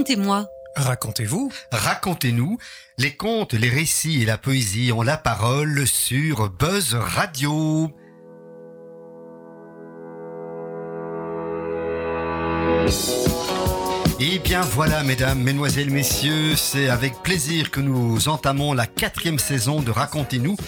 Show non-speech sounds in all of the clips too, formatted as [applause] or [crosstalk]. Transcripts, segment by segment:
Racontez-moi. Racontez-vous. Racontez-nous. Les contes, les récits et la poésie ont la parole sur Buzz Radio. Et bien voilà, mesdames, mesdemoiselles, messieurs, c'est avec plaisir que nous entamons la quatrième saison de Racontez-nous,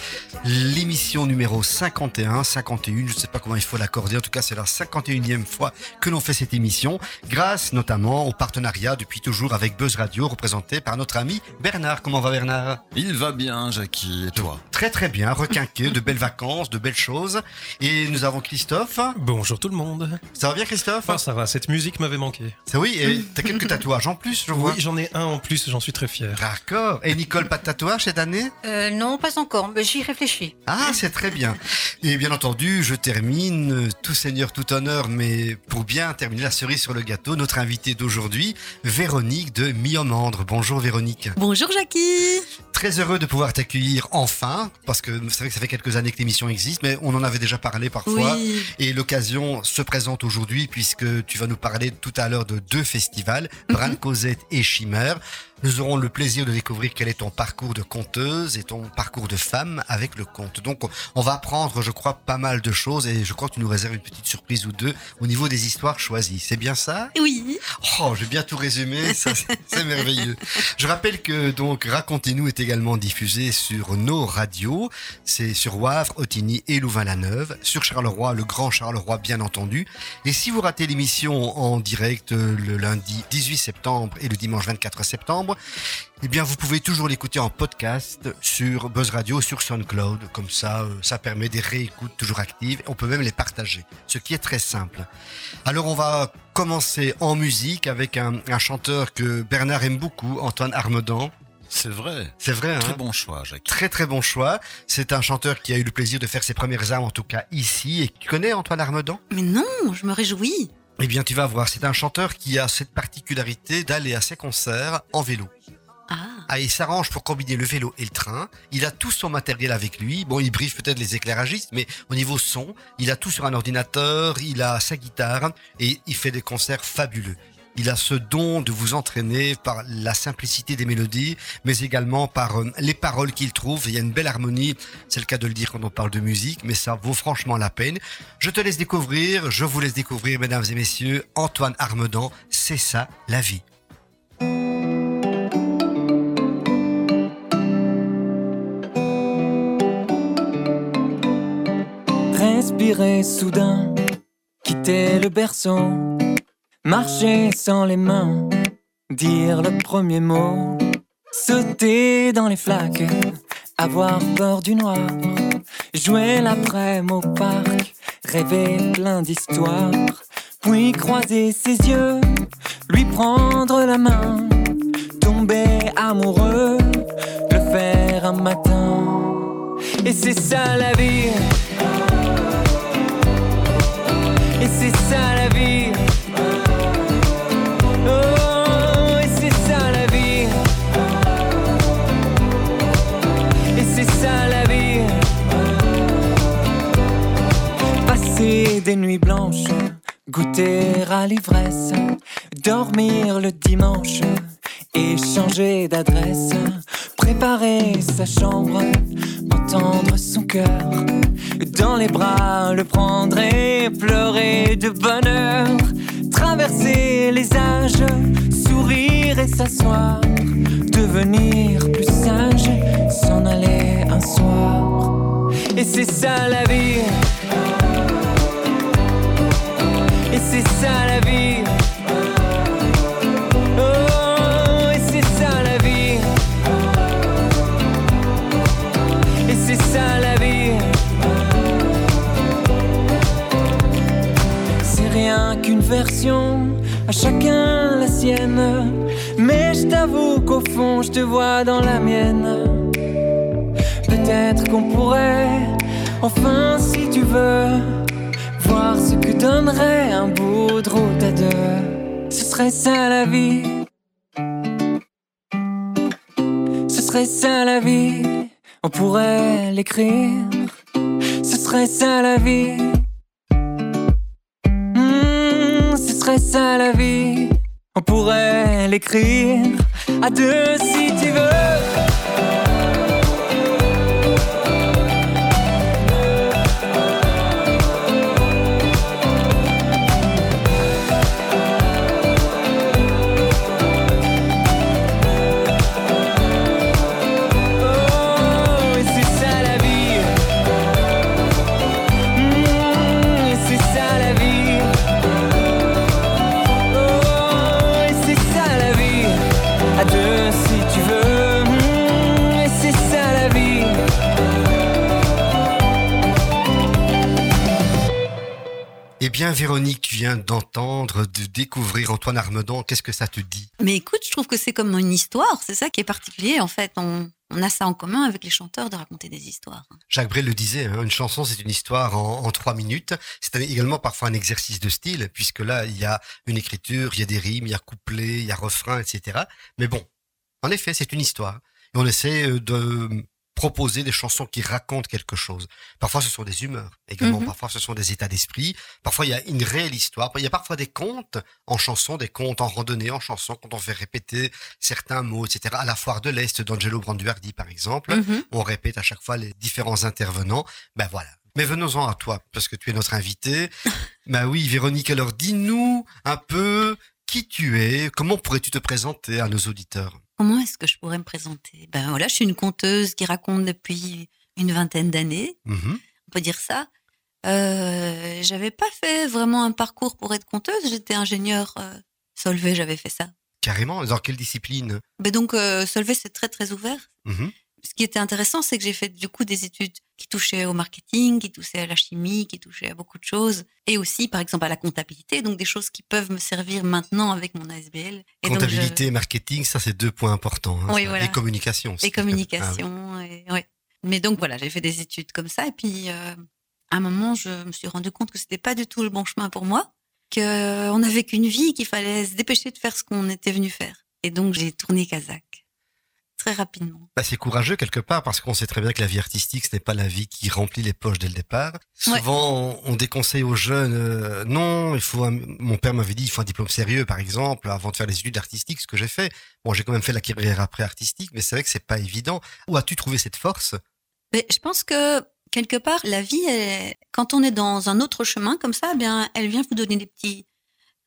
l'émission numéro 51, 51, je ne sais pas comment il faut l'accorder, en tout cas c'est la 51e fois que l'on fait cette émission, grâce notamment au partenariat depuis toujours avec Buzz Radio, représenté par notre ami Bernard. Comment va Bernard? Il va bien, Jackie, et toi? Très très bien, requinqué, de belles vacances, de belles choses. Et nous avons Christophe. Bonjour tout le monde. Ça va bien Christophe? Ah, ça va, cette musique m'avait manqué. C'est oui, et t'as quelques [laughs] tatouages en plus, je vois. Oui, j'en ai un en plus, j'en suis très fier. D'accord. Et Nicole, pas de tatouage cette année? Euh, non, pas encore, mais j'y réfléchis. Ah, c'est très bien. Et bien entendu, je termine, tout seigneur, tout honneur, mais pour bien terminer la cerise sur le gâteau, notre invitée d'aujourd'hui, Véronique de Miomandre. Bonjour Véronique. Bonjour Jackie. Très heureux de pouvoir t'accueillir enfin, parce que c'est vrai que ça fait quelques années que l'émission existe, mais on en avait déjà parlé parfois. Oui. Et l'occasion se présente aujourd'hui puisque tu vas nous parler tout à l'heure de deux festivals, Bran Cosette et Chimère. Nous aurons le plaisir de découvrir quel est ton parcours de conteuse et ton parcours de femme avec le conte. Donc, on va apprendre, je crois, pas mal de choses et je crois que tu nous réserves une petite surprise ou deux au niveau des histoires choisies. C'est bien ça? Oui. Oh, j'ai bien tout résumé, [laughs] ça c'est- c'est merveilleux. Je rappelle que donc Racontez-nous est également diffusé sur nos radios, c'est sur Wavre, Otigny et Louvain-la-Neuve, sur Charleroi, le Grand Charleroi bien entendu. Et si vous ratez l'émission en direct euh, le lundi 18 septembre et le dimanche 24 septembre, eh bien vous pouvez toujours l'écouter en podcast sur Buzz Radio, sur SoundCloud, comme ça euh, ça permet des réécoutes toujours actives. On peut même les partager, ce qui est très simple. Alors on va commencer en musique avec un, un chanteur que Bernard aime beaucoup, Antoine Armedan. C'est vrai. C'est vrai, hein Très bon choix, Jackie. Très très bon choix. C'est un chanteur qui a eu le plaisir de faire ses premières armes, en tout cas ici. Et tu connais Antoine Armedan Mais non, je me réjouis. Eh bien tu vas voir, c'est un chanteur qui a cette particularité d'aller à ses concerts en vélo. Ah. Ah, il s'arrange pour combiner le vélo et le train. Il a tout son matériel avec lui. Bon, il briefe peut-être les éclairagistes, mais au niveau son, il a tout sur un ordinateur, il a sa guitare et il fait des concerts fabuleux. Il a ce don de vous entraîner par la simplicité des mélodies, mais également par euh, les paroles qu'il trouve. Il y a une belle harmonie, c'est le cas de le dire quand on parle de musique, mais ça vaut franchement la peine. Je te laisse découvrir, je vous laisse découvrir, mesdames et messieurs, Antoine Armedan, c'est ça la vie. Respirer soudain, quitter le berceau, marcher sans les mains, dire le premier mot, sauter dans les flaques, avoir peur du noir, jouer l'après-midi au parc, rêver plein d'histoires, puis croiser ses yeux, lui prendre la main, tomber amoureux, le faire un matin. Et c'est ça la vie. Et c'est ça la vie. Nuits blanches, goûter à l'ivresse, dormir le dimanche et changer d'adresse, préparer sa chambre, entendre son cœur dans les bras, le prendre et pleurer de bonheur, traverser les âges, sourire et s'asseoir, devenir plus sage, s'en aller un soir. Et c'est ça la vie. C'est ça la vie. Oh, et c'est ça la vie. Et c'est ça la vie. C'est rien qu'une version, à chacun la sienne. Mais je t'avoue qu'au fond, je te vois dans la mienne. Peut-être qu'on pourrait, enfin, si tu veux, ce que donnerait un de route à deux. Ce serait ça la vie. Ce serait ça la vie. On pourrait l'écrire. Ce serait ça la vie. Hmm, ce serait ça la vie. On pourrait l'écrire à deux si tu veux. Bien, Véronique, tu viens d'entendre, de découvrir Antoine Armedan. Qu'est-ce que ça te dit? Mais écoute, je trouve que c'est comme une histoire. C'est ça qui est particulier, en fait. On, on a ça en commun avec les chanteurs de raconter des histoires. Jacques Brel le disait, hein, une chanson, c'est une histoire en, en trois minutes. C'est également parfois un exercice de style, puisque là, il y a une écriture, il y a des rimes, il y a couplet, il y a refrain, etc. Mais bon, en effet, c'est une histoire. Et on essaie euh, de proposer des chansons qui racontent quelque chose. Parfois, ce sont des humeurs. Également, Mhm. parfois, ce sont des états d'esprit. Parfois, il y a une réelle histoire. Il y a parfois des contes en chanson, des contes en randonnée, en chanson, quand on fait répéter certains mots, etc. À la foire de l'Est d'Angelo Branduardi, par exemple Mhm. on répète à chaque fois les différents intervenants. Ben voilà. Mais venons-en à toi, parce que tu es notre invité. [laughs] ben oui, Véronique, alors dis-nous un peu qui tu es, comment pourrais-tu te présenter à nos auditeurs? Comment est-ce que je pourrais me présenter? Ben voilà, je suis une conteuse qui raconte depuis une vingtaine d'années. Mhm. on peut dire ça. Euh, j'avais pas fait vraiment un parcours pour être conteuse. J'étais ingénieur euh, Solvay, j'avais fait ça. Carrément, dans quelle discipline? Mais donc euh, Solvay c'est très très ouvert. Mhm. Ce qui était intéressant, c'est que j'ai fait du coup des études qui touchaient au marketing, qui touchaient à la chimie, qui touchaient à beaucoup de choses, et aussi par exemple à la comptabilité, donc des choses qui peuvent me servir maintenant avec mon ASBL. Et donc, je- Comptabilité et marketing, ça c'est deux points importants. hein, Oui, voilà. Et communication aussi. et communication. et, ouais. Mais donc voilà, j'ai fait des études comme ça. Et puis, euh, à un moment, je me suis rendu compte que c'était pas du tout le bon chemin pour moi, qu'on n'avait qu'une vie, qu'il fallait se dépêcher de faire ce qu'on était venu faire. Et donc, j'ai tourné Kazakh. Très rapidement. Bah, c'est courageux quelque part parce qu'on sait très bien que la vie artistique, ce n'est pas la vie qui remplit les poches dès le départ. Souvent, on, on déconseille aux jeunes, euh, non, il faut. un- mon père m'avait dit, il faut un diplôme sérieux, par exemple, avant de faire les études artistiques, ce que j'ai fait. Bon, j'ai quand même fait la carrière après artistique, mais c'est vrai que c'est pas évident. Où as-tu trouvé cette force? Mais je pense que quelque part, la vie, elle- quand on est dans un autre chemin comme ça, eh bien, elle vient vous donner des petits.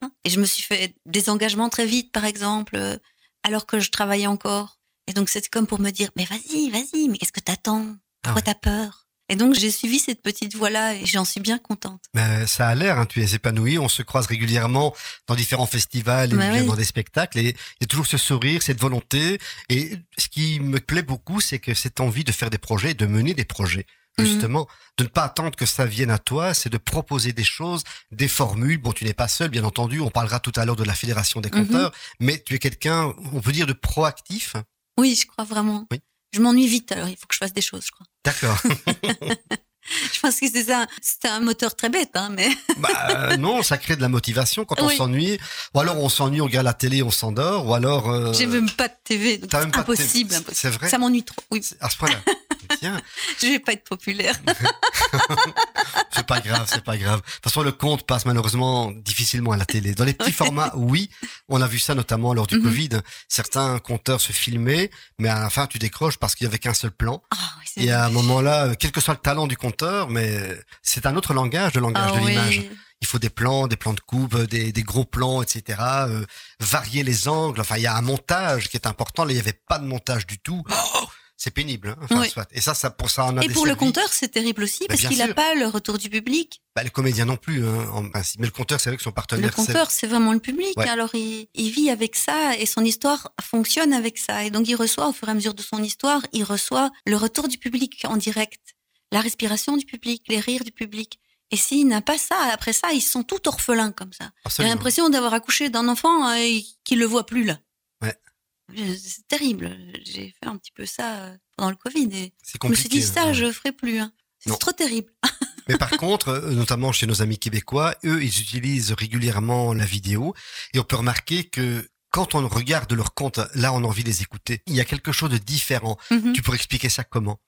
hein. Et je me suis fait des engagements très vite, par exemple, euh, alors que je travaillais encore. Et donc, c'était comme pour me dire, mais vas-y, vas-y, mais qu'est-ce que t'attends? Pourquoi Ah ouais. t'as peur? Et donc, j'ai suivi cette petite voie-là et j'en suis bien contente. Ben, ça a l'air, hein, tu es épanoui. On se croise régulièrement dans différents festivals et Bah bien oui. dans des spectacles. Et il y a toujours ce sourire, cette volonté. Et ce qui me plaît beaucoup, c'est que cette envie de faire des projets, de mener des projets. Mhm. Justement, de ne pas attendre que ça vienne à toi, c'est de proposer des choses, des formules. Bon, tu n'es pas seul, bien entendu. On parlera tout à l'heure de la Fédération des Mhm. compteurs. Mais tu es quelqu'un, on peut dire, de proactif. Oui, je crois vraiment. Oui. Je m'ennuie vite, alors il faut que je fasse des choses, je crois. D'accord. [laughs] Je pense que c'est ça. C'est un moteur très bête, hein, mais [laughs] Bah euh, non, ça crée de la motivation quand on s'ennuie. Ou alors on s'ennuie, on regarde la télé, on s'endort. Ou alors... euh, j'ai même pas de TV, donc t'as c'est même pas de impossible, TV. impossible. C'est vrai Ça m'ennuie trop. Oui, À ce point-là. [laughs] Tiens, [laughs] je vais pas être populaire. [laughs] c'est pas grave, c'est pas grave. De toute façon, le compte passe malheureusement difficilement à la télé. Dans les petits formats, oui, on a vu ça notamment lors du Mhm. Covid. Certains compteurs se filmaient, mais à la fin, tu décroches parce qu'il y avait qu'un seul plan. Ah, oui, Et à un moment-là, euh, quel que soit le talent du compteur, mais c'est un autre langage, le langage Ah de oui. l'image. Il faut des plans, des plans de coupe, des, des gros plans, etc. euh, varier les angles. Enfin, il y a un montage qui est important. Là, il n'y avait pas de montage du tout. C'est pénible. Hein enfin, Oui. soit. Et ça, ça, pour ça, on a Et pour le compteur, c'est terrible aussi Mais parce qu'il n'a pas le retour du public. Bah, les comédiens non plus, hein, en principe. Mais le compteur, c'est vrai que son Le partenaire, c'est compteur, c'est vraiment le public. Ouais. Alors, il, il vit avec ça et son histoire fonctionne avec ça. Et donc, il reçoit, au fur et à mesure de son histoire, il reçoit le retour du public en direct, la respiration du public, les rires du public. Et s'il n'a pas ça, après ça, ils sont tout orphelins comme ça. J'ai l'impression d'avoir accouché d'un enfant euh, et qu'il le voit plus là. Ouais. C'est terrible. J'ai fait un petit peu ça euh, pendant le Covid et C'est je me suis dit ça, hein. je ferai plus. hein. C'est trop terrible. [laughs] Mais par contre, euh, notamment chez nos amis québécois, eux, ils utilisent régulièrement la vidéo. Et on peut remarquer que quand on regarde leur compte, là, on a envie de les écouter. Il y a quelque chose de différent. Mhm. Tu pourrais expliquer ça comment?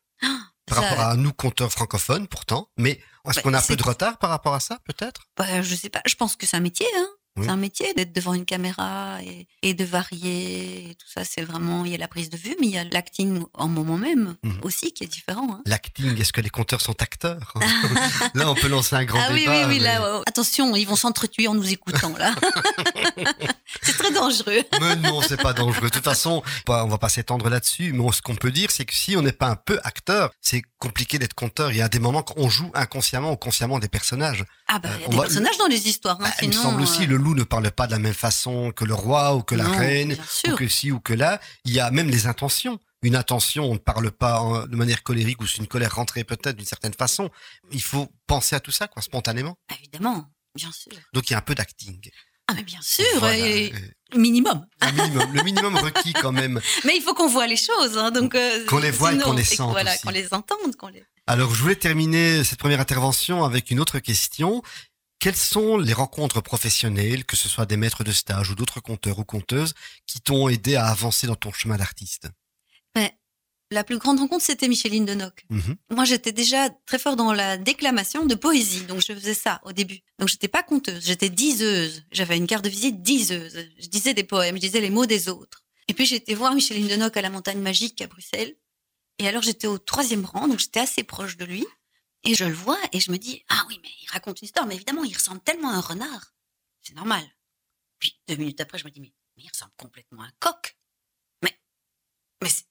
Par Ça- rapport à nous, compteurs francophones, pourtant. Mais est-ce Ouais, qu'on a un peu de retard par rapport à ça, peut-être? Bah, je sais pas. Je pense que c'est un métier. Hein. Oui. C'est un métier d'être devant une caméra et, et de varier. Et tout ça, c'est vraiment. Il y a la prise de vue, mais il y a l'acting en moment même Mhm. aussi qui est différent. hein. L'acting, est-ce que les conteurs sont acteurs [laughs] Là, on peut lancer un grand Ah oui, débat. oui, oui, mais- là, oh, attention, ils vont s'entretuer en nous écoutant, là. [laughs] c'est très dangereux. [laughs] Mais non, c'est pas dangereux. De toute façon, on va pas s'étendre là-dessus. Mais ce qu'on peut dire, c'est que si on n'est pas un peu acteur, c'est compliqué d'être conteur. Il y a des moments qu'on joue inconsciemment ou consciemment des personnages. Ah, bah, il y Euh, a on des va- personnages dans les histoires, hein, Bah, il me semble aussi, euh, le loup ne parle pas de la même façon que le roi ou que la non, reine, ou que ci ou que là. Il y a même les intentions. Une intention, on ne parle pas en- de manière colérique ou c'est une colère rentrée peut-être d'une certaine façon. Il faut penser à tout ça, quoi, spontanément. Évidemment, bien sûr. Donc il y a un peu d'acting. Ah, mais bien sûr, Voilà. et minimum. le minimum requis quand même. [laughs] Mais il faut qu'on voit les choses, hein, donc. euh, Qu'on les voit et qu'on les sente Voilà, qu'on les entende, qu'on les. Alors, je voulais terminer cette première intervention avec une autre question. Quelles sont les rencontres professionnelles, que ce soit des maîtres de stage ou d'autres conteurs ou conteuses, qui t'ont aidé à avancer dans ton chemin d'artiste? La plus grande rencontre, c'était Micheline Denoc. Mhm. Moi, j'étais déjà très fort dans la déclamation de poésie, donc je faisais ça au début. Donc, j'étais pas conteuse, j'étais diseuse. J'avais une carte de visite diseuse. Je disais des poèmes, je disais les mots des autres. Et puis, j'ai été voir Micheline Denoc à la Montagne Magique à Bruxelles. Et alors, j'étais au troisième rang, donc j'étais assez proche de lui. Et je le vois et je me dis, ah oui, mais il raconte une histoire, mais évidemment, il ressemble tellement à un renard. C'est normal. Puis, deux minutes après, je me dis, mais, mais il ressemble complètement à un coq. Mais, mais c'est,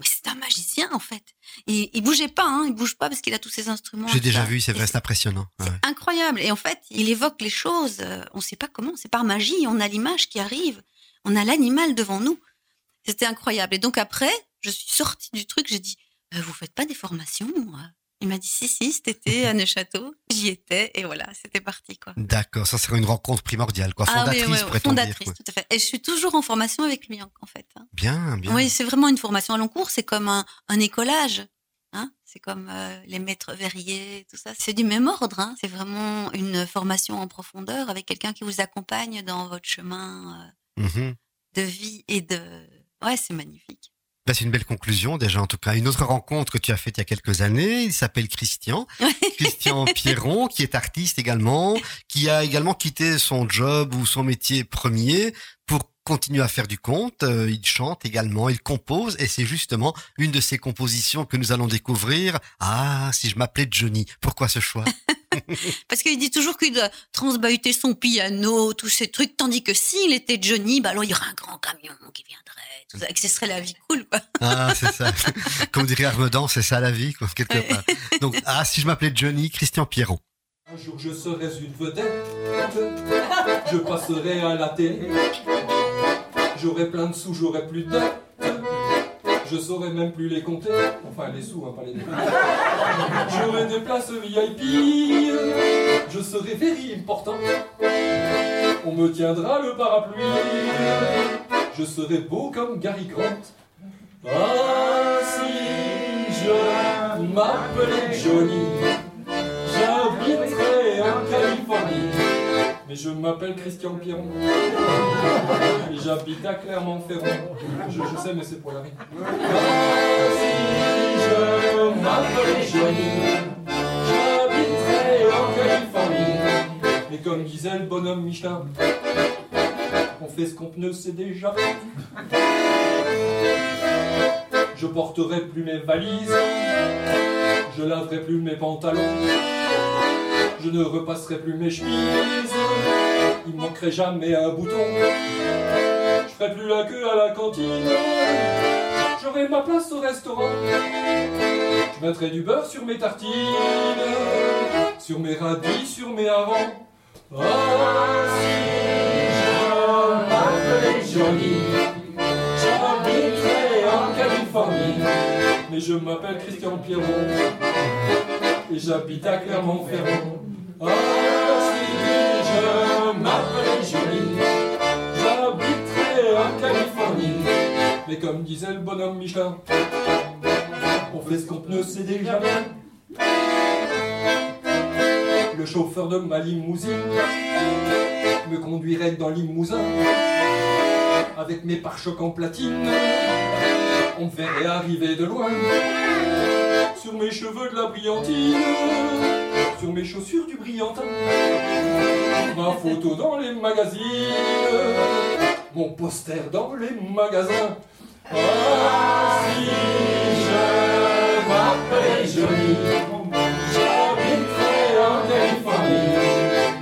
mais c'est un magicien, en fait. Et il bougeait pas, hein, il bouge pas parce qu'il a tous ses instruments. J'ai déjà vu, c'est vrai, c'est impressionnant. Ouais. incroyable. Et en fait, il évoque les choses. euh, On ne sait pas comment. C'est par magie. On a l'image qui arrive. On a l'animal devant nous. C'était incroyable. Et donc après, je suis sortie du truc. J'ai dit, Euh, vous faites pas des formations euh Il m'a dit, si, si, cet été à Neuchâtel. J'y étais. Et voilà, c'était parti, quoi. D'accord, ça serait une rencontre primordiale, quoi. Fondatrice, ah, oui, pourrait-on dire. fondatrice, tout à fait. Et je suis toujours en formation avec lui, en fait. hein. Bien, bien. Oui, c'est vraiment une formation à long cours. C'est comme un, un écolage. Hein c'est comme euh, les maîtres verriers, tout ça. C'est du même ordre. Hein c'est vraiment une formation en profondeur avec quelqu'un qui vous accompagne dans votre chemin euh, Mhm. de vie et de. Ouais, c'est magnifique. Bah, c'est une belle conclusion, déjà, en tout cas. Une autre rencontre que tu as faite il y a quelques années, il s'appelle Christian. [laughs] Christian Pierron, qui est artiste également, qui a également quitté son job ou son métier premier pour continuer à faire du conte. Euh, il chante également, il compose, et c'est justement une de ses compositions que nous allons découvrir. Ah, si je m'appelais Johnny, pourquoi ce choix? [laughs] [laughs] Parce qu'il dit toujours qu'il doit transbahuter son piano, tous ces trucs, tandis que s'il était Johnny, bah alors il y aurait un grand camion qui viendrait, tout ça, et que ce serait la vie cool, quoi. [laughs] Ah, c'est ça. Comme dirait Armedan, c'est ça la vie, quoi, quelque part. Donc, ah, si je m'appelais Johnny, Christian Pierron. Un jour je serai une vedette, je passerai à la télé. J'aurai plein de sous, j'aurai plus de. Je saurais même plus les compter. Enfin, les sous, hein, pas les dettes. J'aurai des places VIP. Je serai very important. On me tiendra le parapluie. Je serai beau comme Gary Grant. Ah, si je m'appelais Johnny. J'habiterai en Californie, mais je m'appelle Christian Pierron. Et j'habite à Clermont-Ferrand. Je, sais, mais c'est pour la rime. Si je m'appelais Johnny, j'habiterai en Californie. Mais comme disait le bonhomme Michelin, on fait ce qu'on ne sait déjà. Je porterai plus mes valises. Je laverai plus mes pantalons. Je ne repasserai plus mes chemises. Il me manquerait jamais un bouton. Je ferai plus la queue à la cantine. J'aurai ma place au restaurant. Je mettrai du beurre sur mes tartines. Sur mes radis, sur mes harengs. Ah, si je m'appelais Johnny. J'habiterai en Californie. Mais je m'appelle Christian Pierron et j'habite à Clermont-Ferrand. Si je m'appelais Johnny, j'habiterai en Californie. Mais comme disait le bonhomme Michelin, on fait ce qu'on ne sait déjà bien. Le chauffeur de ma limousine me conduirait dans Limousin avec mes pare-chocs en platine. On me verrait arriver de loin sur mes cheveux de la brillantine. sur mes chaussures du brillantin. Ma photo dans les magazines, mon poster dans les magasins. Ah, si je m'appelais Johnny, j'habiterais en Californie.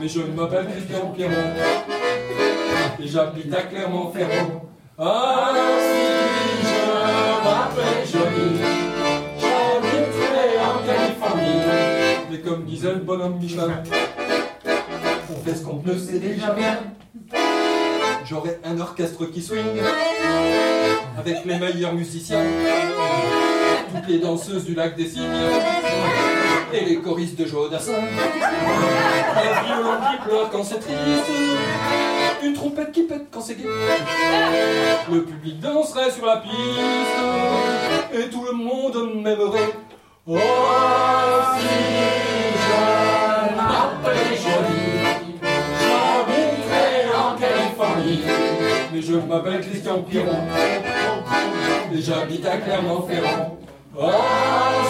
Mais je m'appelle Christian Pierron, et j'habite à Clermont-Ferrand. Ah, si je m'appelais Johnny, j'habiterais en Californie. Mais comme disait le bonhomme Michelin, on fait ce qu'on peut, c'est déjà bien. J'aurai un orchestre qui swing avec les meilleurs musiciens, toutes les danseuses du lac des Cygnes et les choristes de Jodassin. Un violon qui pleure quand c'est triste, une trompette qui pète quand c'est gai. Le public danserait sur la piste et tout le monde m'aimerait. Oh, je m'appelle Christian Piron j'habite à Clermont-Ferrand. Oh,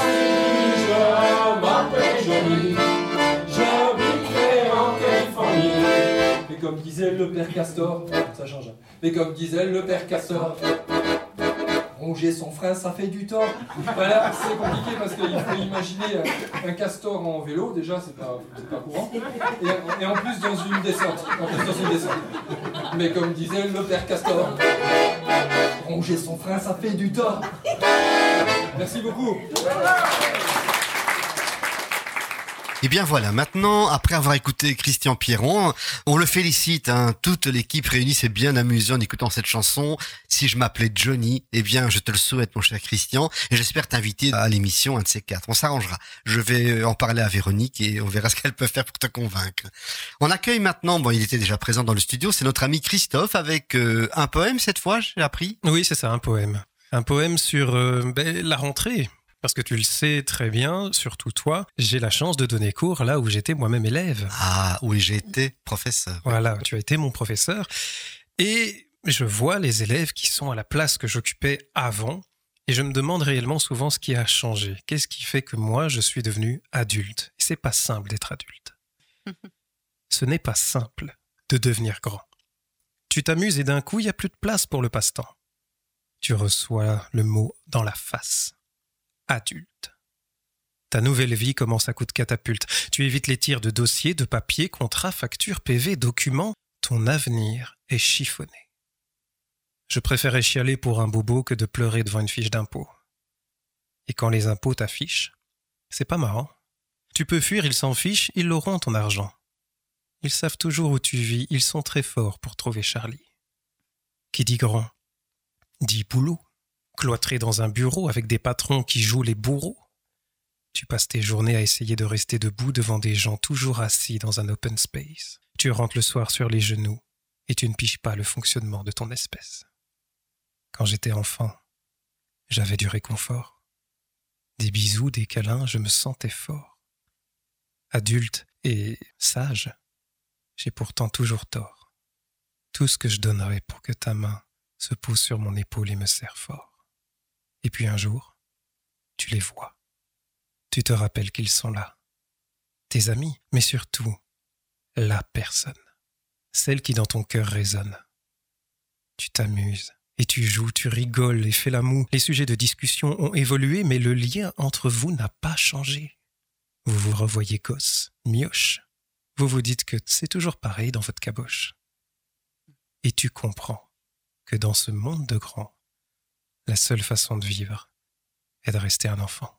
si je m'appelais Johnny, j'habiterais en Californie. Mais comme disait le père Castor, ça change. hein. Mais comme disait le père Castor, ronger son frein, ça fait du tort. Voilà, c'est compliqué parce qu'il faut imaginer un, un castor en vélo, déjà, c'est pas, pas courant. Et, et en plus dans une descente. En plus dans une descente. Mais comme disait le père Castor, ronger son frein, ça fait du tort. Merci beaucoup. Et bien voilà, maintenant, après avoir écouté Christian Pierron, on le félicite, hein, toute l'équipe réunie s'est bien amusée en écoutant cette chanson. Si je m'appelais Johnny, eh bien, je te le souhaite, mon cher Christian, et j'espère t'inviter à l'émission, un de ces quatre. On s'arrangera. Je vais en parler à Véronique et on verra ce qu'elle peut faire pour te convaincre. On accueille maintenant, bon, il était déjà présent dans le studio, c'est notre ami Christophe avec euh, un poème cette fois, j'ai appris. Oui, c'est ça, un poème. Un poème sur euh, ben, la rentrée. Parce que tu le sais très bien, surtout toi, j'ai la chance de donner cours là où j'étais moi-même élève. Ah, oui, j'ai été professeur. Voilà, tu as été mon professeur. Et je vois les élèves qui sont à la place que j'occupais avant. Et je me demande réellement souvent ce qui a changé. Qu'est-ce qui fait que moi, je suis devenu adulte? Et c'est pas simple d'être adulte. Ce n'est pas simple de devenir grand. Tu t'amuses et d'un coup, il n'y a plus de place pour le passe-temps. Tu reçois le mot dans la face. Adulte. Ta nouvelle vie commence à coup de catapulte. Tu évites les tirs de dossiers, de papiers, contrats, factures, PV, documents. Ton avenir est chiffonné. Je préférais chialer pour un bobo que de pleurer devant une fiche d'impôt. Et quand les impôts t'affichent, c'est pas marrant. Tu peux fuir, ils s'en fichent, ils l'auront ton argent. Ils savent toujours où tu vis, ils sont très forts pour trouver Charlie. Qui dit grand Dit boulot, cloîtré dans un bureau avec des patrons qui jouent les bourreaux. Tu passes tes journées à essayer de rester debout devant des gens toujours assis dans un open space. Tu rentres le soir sur les genoux et tu ne piges pas le fonctionnement de ton espèce. Quand j'étais enfant, j'avais du réconfort. Des bisous, des câlins, je me sentais fort. Adulte et sage, j'ai pourtant toujours tort. Tout ce que je donnerais pour que ta main se pose sur mon épaule et me serre fort. Et puis un jour, tu les vois. Tu te rappelles qu'ils sont là. Tes amis, mais surtout, la personne. Celle qui dans ton cœur résonne. Tu t'amuses et tu joues, tu rigoles et fais la moue. Les sujets de discussion ont évolué, mais le lien entre vous n'a pas changé. Vous vous revoyez gosse, mioche. Vous vous dites que c'est toujours pareil dans votre caboche. Et tu comprends que dans ce monde de grands, la seule façon de vivre est de rester un enfant.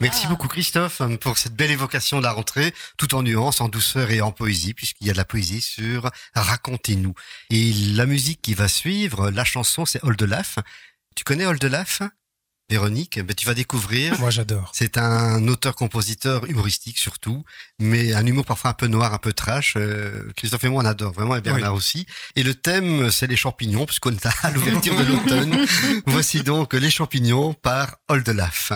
Merci beaucoup Christophe pour cette belle évocation de la rentrée, tout en nuance, en douceur et en poésie, puisqu'il y a de la poésie sur Racontez-nous. Et la musique qui va suivre, la chanson, c'est Oldelaf. Tu connais Oldelaf Véronique, ben, tu vas découvrir. Moi, j'adore. C'est un auteur-compositeur humoristique surtout, mais un humour parfois un peu noir, un peu trash. Euh, Christophe et moi, on adore vraiment, et Bernard aussi. Et le thème, c'est les champignons, puisqu'on est à l'ouverture de [laughs] l'automne. Voici donc les champignons par Oldelaf.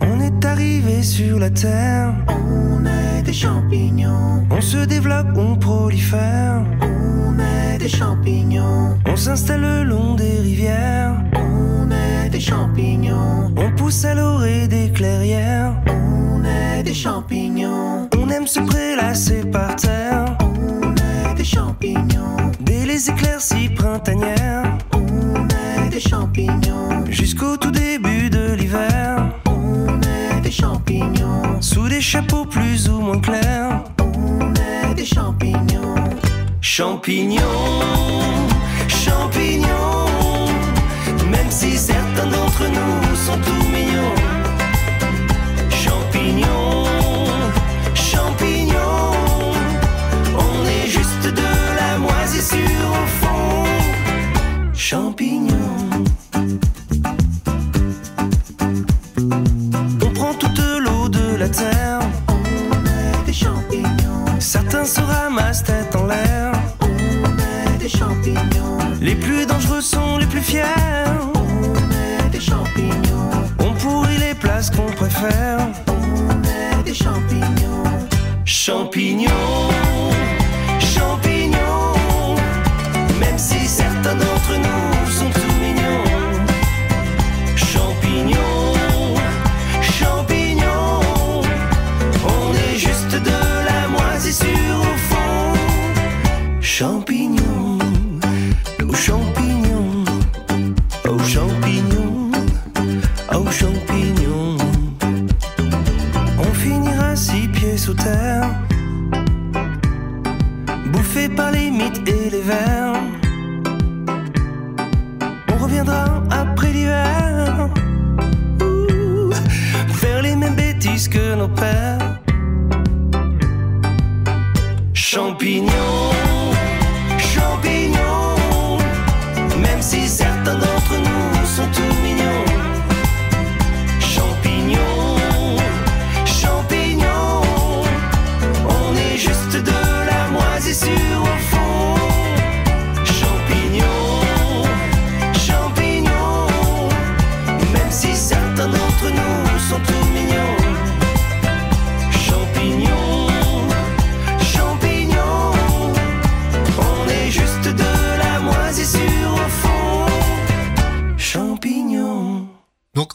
On est arrivé sur la terre, on est des champignons. On se développe, on prolifère, on est des champignons. On s'installe le long des rivières, on des champignons. On pousse à l'orée des clairières. On est des champignons. On aime se prélasser par terre. On est des champignons. Dès les éclaircies printanières. On est des champignons. Jusqu'au tout début de l'hiver. On est des champignons. Sous des chapeaux plus ou moins clairs. On est des champignons. Champignons, champignons. Même si certains d'entre nous sont tout mignons. Champignons, champignons. On est juste de la moisissure au fond. Champignons. Places qu'on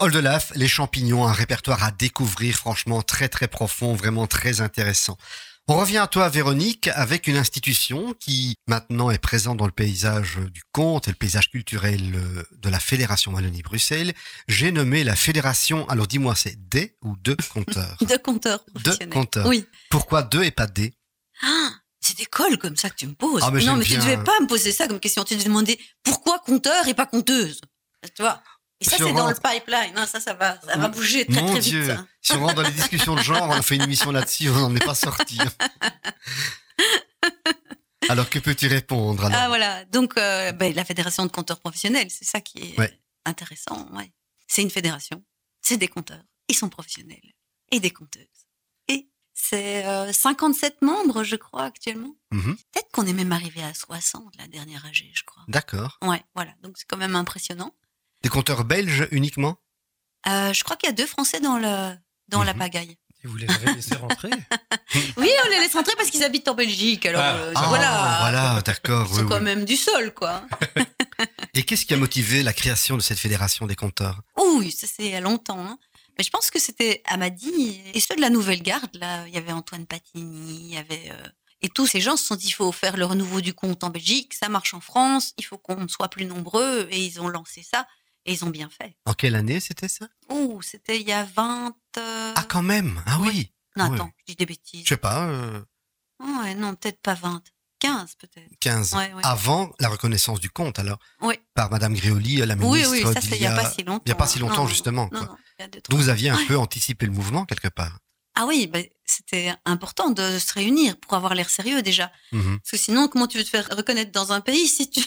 Donc Oldelaf, les champignons, un répertoire à découvrir, franchement très très profond, vraiment très intéressant. On revient à toi Véronique avec une institution qui maintenant est présente dans le paysage du conte et le paysage culturel euh, de la Fédération Wallonie-Bruxelles. J'ai nommé la Fédération, alors dis-moi c'est des ou deux compteurs [laughs] De compteurs Deux compteurs. Oui. Pourquoi deux et pas des Ah, c'est des cols comme ça que tu me poses. Ah, mais non, mais tu bien. devais pas me poser ça comme question. Tu devais demander pourquoi compteur et pas compteuse. Tu vois? Et ça, Si c'est dans le pipeline. Non, ça, ça va, ça va bouger très, Mon très Dieu, vite. si on rentre dans les discussions de genre, on a fait une émission là-dessus, on n'en est pas sorti. [laughs] Alors que peux-tu répondre alors? Ah, voilà. Donc, euh, ben, la fédération de compteurs professionnels, c'est ça qui est Ouais. intéressant. Ouais. C'est une fédération. C'est des compteurs. Ils sont professionnels. Et des compteuses. Et c'est euh, 57 membres, je crois, actuellement. Mhm. Peut-être qu'on est même arrivé à 60, la dernière AG, je crois. D'accord. Ouais, voilà. Donc, c'est quand même impressionnant. Des compteurs belges uniquement? Euh, je crois qu'il y a deux Français dans, le, dans la Mhm. pagaille. Et vous les avez laissés rentrer? [laughs] Oui, on les laisse rentrer parce qu'ils habitent en Belgique. Alors, Ah. euh, Ah, voilà. voilà, d'accord. Ils sont oui, quand même du sol, quoi. [laughs] Et qu'est-ce qui a motivé la création de cette fédération des compteurs? Oui, ça c'est il y a longtemps. hein. Mais je pense que c'était Amadi et ceux de la nouvelle garde. Là, il y avait Antoine Patini, il y avait euh, et tous ces gens se sont dit il faut faire le renouveau du compte en Belgique, ça marche en France, il faut qu'on soit plus nombreux et ils ont lancé ça et ils ont bien fait. En quelle année c'était ça? Oh, c'était il y a 20 euh, Ah, quand même Ah oui Non, ouais. attends, je dis des bêtises. Je sais pas, euh, Oh, ouais, non, peut-être pas 20. 15 peut-être. 15. Ouais, ouais. Avant la reconnaissance du compte, alors? Oui. Par Madame Gréoli, la Oui, ministre oui, ça d'il c'est il y a pas si longtemps. il y a pas si hein. longtemps, Non, non, justement, Non, quoi. non, il y a deux, Donc vous aviez un peu anticipé le mouvement quelque part. Ah oui, ben, c'était important de se réunir pour avoir l'air sérieux déjà. Mhm. Parce que sinon, comment tu veux te faire reconnaître dans un pays si tu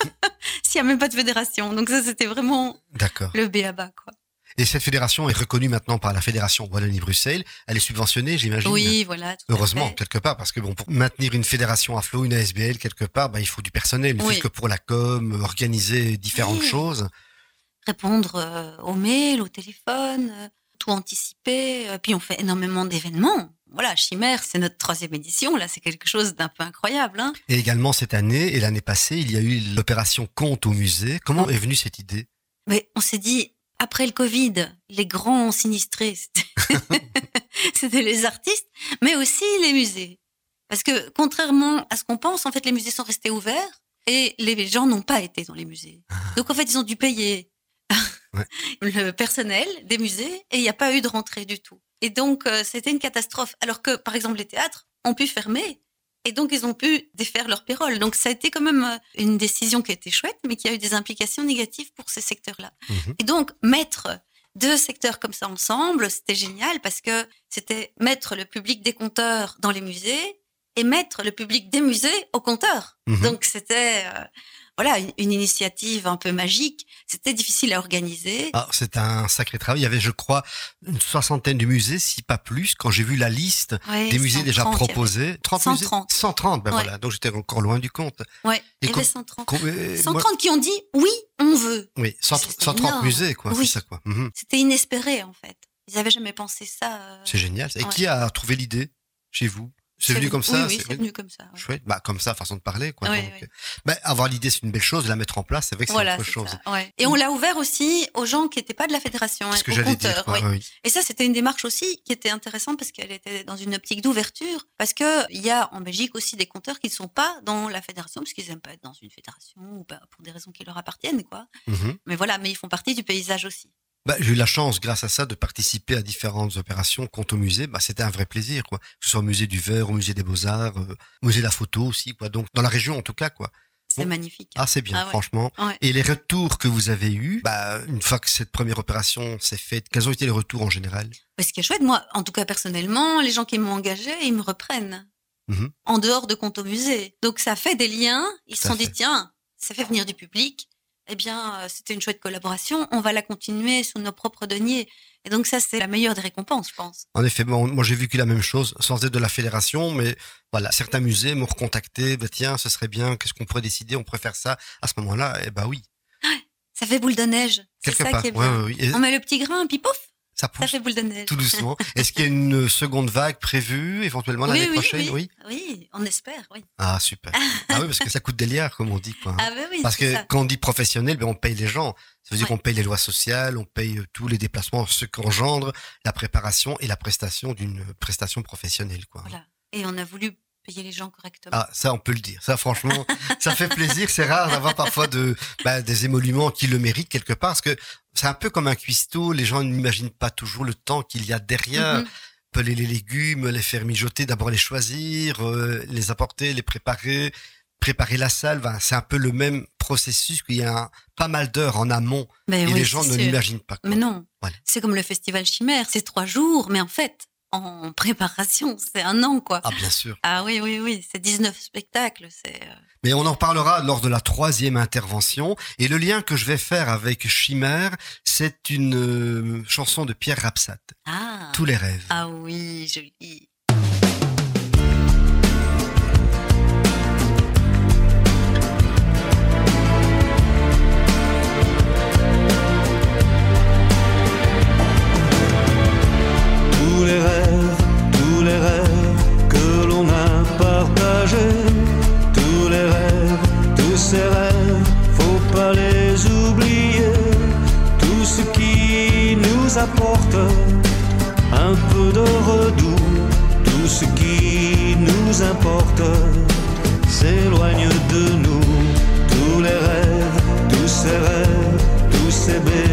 [laughs] s'il n'y a même pas de fédération Donc ça, c'était vraiment D'accord. le béaba, quoi. Et cette fédération est reconnue maintenant par la Fédération Wallonie-Bruxelles. Elle est subventionnée, j'imagine Oui, voilà. tout à Heureusement, fait. quelque part, parce que bon, pour maintenir une fédération à flot, une ASBL, quelque part, bah, il faut du personnel. Il Oui. faut que pour la com, organiser différentes Oui. choses. Répondre euh, aux mails, au téléphone, euh, tout anticiper. Euh, puis on fait énormément d'événements. Voilà, Chimère, c'est notre troisième édition. Là, c'est quelque chose d'un peu incroyable. Hein Et également cette année et l'année passée, il y a eu l'opération Compte au musée. Comment est venue cette idée? Mais on s'est dit, après le Covid, les grands sinistrés, c'était- [laughs] c'était les artistes, mais aussi les musées. Parce que contrairement à ce qu'on pense, en fait, les musées sont restés ouverts et les gens n'ont pas été dans les musées. Donc en fait, ils ont dû payer Ouais. [laughs] le personnel des musées et il n'y a pas eu de rentrée du tout. Et donc euh, c'était une catastrophe. Alors que par exemple les théâtres ont pu fermer et donc ils ont pu défaire leur pérole. Donc ça a été quand même euh, une décision qui a été chouette, mais qui a eu des implications négatives pour ces secteurs-là. Mhm. Et donc mettre deux secteurs comme ça ensemble, c'était génial parce que c'était mettre le public des compteurs dans les musées et mettre le public des musées au compteur. Mhm. Donc c'était euh, voilà une, une initiative un peu magique. C'était difficile à organiser. Ah, c'est un sacré travail. Il y avait, je crois, une soixantaine de musées, si pas plus, quand j'ai vu la liste Ouais, des musées déjà 130, proposés. 30 musées 130. 130, ben Ouais. voilà. Donc j'étais encore loin du compte. Ouais, Et il y avait 130. Com- euh, 130 moi- qui ont dit oui, on veut. oui, 100 C'est 130 énorme. musées, quoi. Oui. C'est ça, quoi. Mhm. C'était inespéré en fait. Ils n'avaient jamais pensé ça. euh, C'est génial. Et Ouais. qui a trouvé l'idée chez vous? C'est venu comme ça Oui, oui, c'est- venu comme ça. ouais. Chouette. Bah, comme ça, façon de parler, quoi. Ouais, Donc, ouais. euh, bah, avoir l'idée, c'est une belle chose. La mettre en place, c'est vrai que c'est Voilà, autre chose. ça. Et on l'a ouvert aussi aux gens qui n'étaient pas de la fédération, hein, ce que aux dire. compteurs. oui. Oui. Et ça, c'était une démarche aussi qui était intéressante parce qu'elle était dans une optique d'ouverture. Parce que il y a en Belgique aussi des compteurs qui ne sont pas dans la fédération parce qu'ils n'aiment pas être dans une fédération ou pas pour des raisons qui leur appartiennent, quoi. Mhm. Mais voilà, mais ils font partie du paysage aussi. Bah, j'ai eu la chance, grâce à ça, de participer à différentes opérations quant au musée. Bah, c'était un vrai plaisir, quoi. Que ce soit au musée du verre, au musée des beaux-arts, euh, au musée de la photo aussi, quoi. Donc, dans la région, en tout cas, quoi. C'est Bon. magnifique. Ah, c'est bien, Ah ouais. franchement. Ouais. Et les retours que vous avez eus, bah, une fois que cette première opération s'est faite, quels ont été les retours en général? Mais ce qui est chouette, moi, en tout cas personnellement, les gens qui m'ont engagé, ils me reprennent. Mhm. En dehors de compte au musée. Donc ça fait des liens. Ils se sont dit, tiens, ça fait venir du public. Eh bien, euh, c'était une chouette collaboration. On va la continuer sous nos propres deniers. Et donc ça, c'est la meilleure des récompenses, je pense. En effet, bon, moi j'ai vécu la même chose, sans être de la fédération, mais voilà, certains musées m'ont recontacté, bah, tiens, ce serait bien, qu'est-ce qu'on pourrait décider, on pourrait faire ça à ce moment-là, et bah oui, Ça fait boule de neige. C'est quelque ça part. qui est Ouais, bien. ouais, ouais. Et On met le petit grain, puis pouf, ça ça pousse fait boule de neige. tout doucement. Est-ce qu'il y a une seconde vague prévue, éventuellement Oui, l'année oui, prochaine? oui. Oui, on espère, oui. Ah, super. ah oui, parce que ça coûte des liards, comme on dit, quoi. Ah ben oui, Parce que ça. quand on dit professionnel, ben on paye les gens. Ça veut dire Ouais. qu'on paye les lois sociales, on paye euh, tous les déplacements, ce qu'engendre la préparation et la prestation d'une prestation professionnelle, quoi. Voilà. Et on a voulu payer les gens correctement. Ah, ça, on peut le dire. Ça, franchement, ça fait plaisir. C'est rare d'avoir parfois de, bah, des émoluments qui le méritent quelque part, parce que c'est un peu comme un cuistot. Les gens n'imaginent pas toujours le temps qu'il y a derrière. Mhm. Peler les légumes, les faire mijoter, d'abord les choisir, euh, les apporter, les préparer, préparer la salle. Ben, c'est un peu le même processus qu'il y a un- pas mal d'heures en amont Ben et oui, les gens ne l'imaginent pas. quoi. Mais non, Voilà. c'est comme le festival Chimère, c'est trois jours, mais en fait, en préparation, c'est un an, quoi. Ah, bien sûr. Ah oui, oui, oui, c'est 19 spectacles, c'est... euh, Mais on en reparlera lors de la troisième intervention. Et le lien que je vais faire avec Chimère, c'est une euh, chanson de Pierre Rapsat, Ah, Tous les rêves. ah oui, joli. Un peu de redoux, tout ce qui nous importe s'éloigne de nous. Tous les rêves, tous ces rêves, tous ces baisers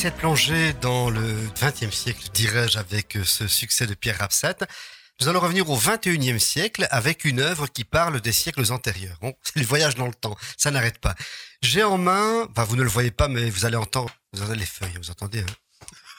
cette plongée dans le XXe siècle, dirais-je, avec euh, ce succès de Pierre Rapsat, nous allons revenir au XXIe siècle avec une œuvre qui parle des siècles antérieurs. Bon, [laughs] c'est le voyage dans le temps, ça n'arrête pas. J'ai en main, enfin vous ne le voyez pas, mais vous allez entendre, vous entendez les feuilles, vous entendez hein